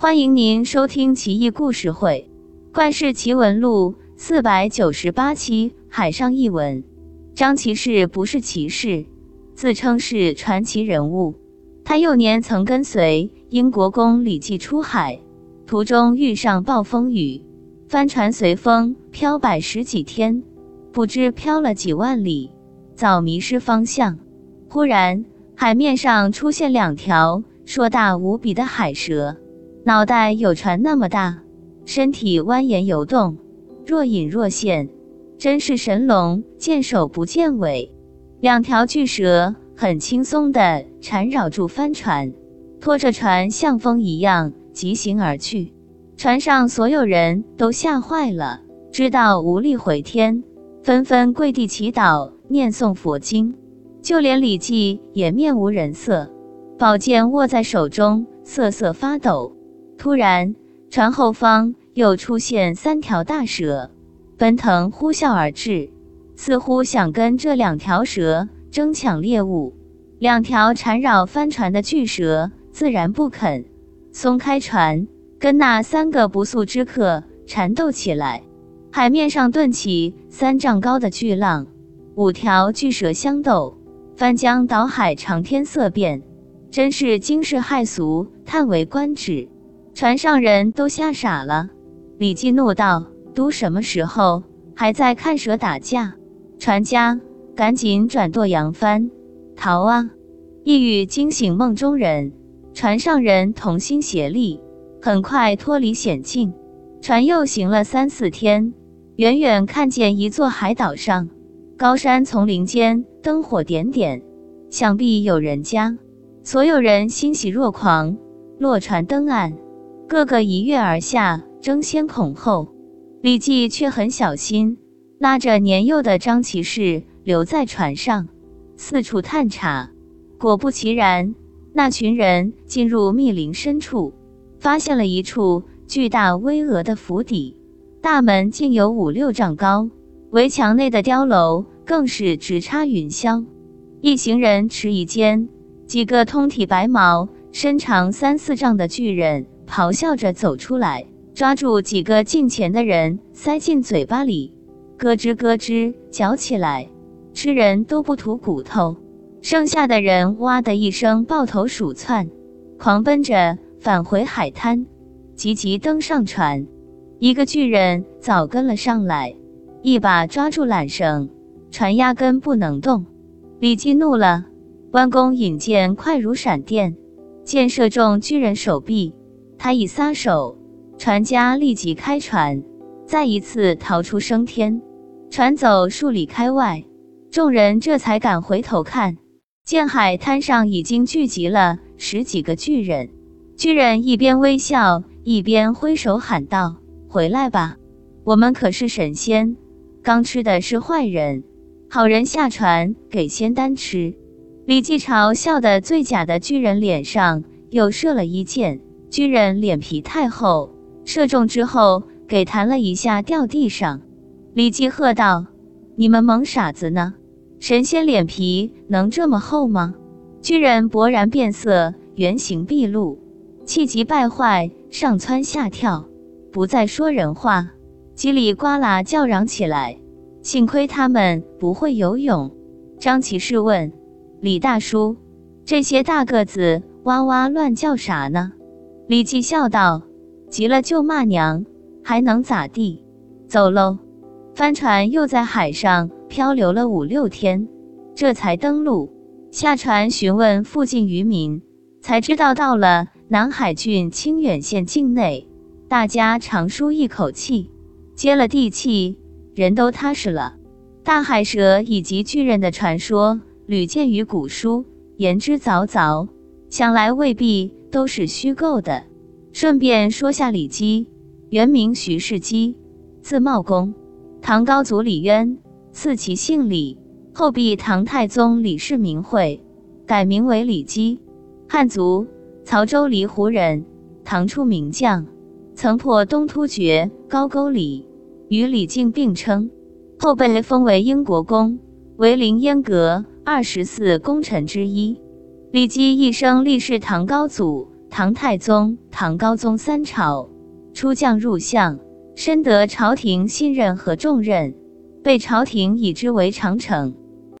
欢迎您收听《奇异故事会·怪事奇闻录》四百九十八期《海上异闻》。张骑士不是骑士，自称是传奇人物。他幼年曾跟随英国公李绩出海，途中遇上暴风雨，帆船随风飘摆十几天，不知飘了几万里，早迷失方向。忽然，海面上出现两条硕大无比的海蛇，脑袋有船那么大，身体蜿蜒游动，若隐若现，真是神龙见首不见尾。两条巨蛇很轻松地缠绕住帆船，拖着船像风一样疾行而去。船上所有人都吓坏了，知道无力回天，纷纷跪地祈祷，念诵佛经。就连李绩也面无人色，宝剑握在手中，瑟瑟发抖。突然，船后方又出现三条大蛇，奔腾呼啸而至，似乎想跟这两条蛇争抢猎物。两条缠绕帆船的巨蛇自然不肯松开船，跟那三个不速之客缠斗起来。海面上顿起三丈高的巨浪，五条巨蛇相斗。翻江倒海，长天色变，真是惊世骇俗，叹为观止。船上人都吓傻了。李绩怒道：“都什么时候，还在看蛇打架？船家赶紧转舵扬帆，逃啊！”一语惊醒梦中人，船上人同心协力，很快脱离险境。船又行了三四天，远远看见一座海岛上。高山丛林间灯火点点，想必有人家。所有人欣喜若狂，落船登岸，个个一跃而下，争先恐后。李绩却很小心，拉着年幼的张骑士留在船上，四处探查。果不其然，那群人进入密林深处，发现了一处巨大巍峨的府邸，大门竟有五六丈高。围墙内的碉楼更是直插云霄，一行人迟疑间，几个通体白毛、身长三四丈的巨人咆哮着走出来，抓住几个近前的人，塞进嘴巴里，咯吱咯吱嚼起来。吃人都不吐骨头，剩下的人哇的一声抱头鼠窜，狂奔着返回海滩，急急登上船。一个巨人早跟了上来。一把抓住缆绳，船压根不能动。李绩怒了，弯弓引箭，快如闪电，箭射中巨人手臂。他一撒手，船家立即开船，再一次逃出升天。船走数里开外，众人这才敢回头看，见海滩上已经聚集了十几个巨人。巨人一边微笑，一边挥手喊道：“回来吧，我们可是神仙。”刚吃的是坏人，好人下船给仙丹吃。李继朝笑得最假的巨人脸上又射了一箭，巨人脸皮太厚，射中之后给弹了一下掉地上。李继喝道：“你们蒙傻子呢？神仙脸皮能这么厚吗？”巨人勃然变色，原形毕露，气急败坏，上蹿下跳，不再说人话。叽里呱啦叫嚷起来，幸亏他们不会游泳。张骑士问李大叔：“这些大个子哇哇乱叫啥呢？”李记笑道：“急了就骂娘，还能咋地？走喽！”帆船又在海上漂流了五六天，这才登陆。下船询问附近渔民，才知道到了南海郡清远县境内，大家长舒一口气。接了地气，人都踏实了。大海蛇以及巨人的传说屡见于古书，言之凿凿，想来未必都是虚构的。顺便说下李基，原名徐世基，字茂公，唐高祖李渊赐其姓李，后避唐太宗李世民讳，改名为李基。汉族，曹州离湖人，唐初名将，曾破东突厥高句丽。与李靖并称，后被封为英国公，为凌烟阁二十四功臣之一。李基一生力侍唐高祖，唐太宗、唐高宗三朝，出将入相，深得朝廷信任和重任，被朝廷以之为长城。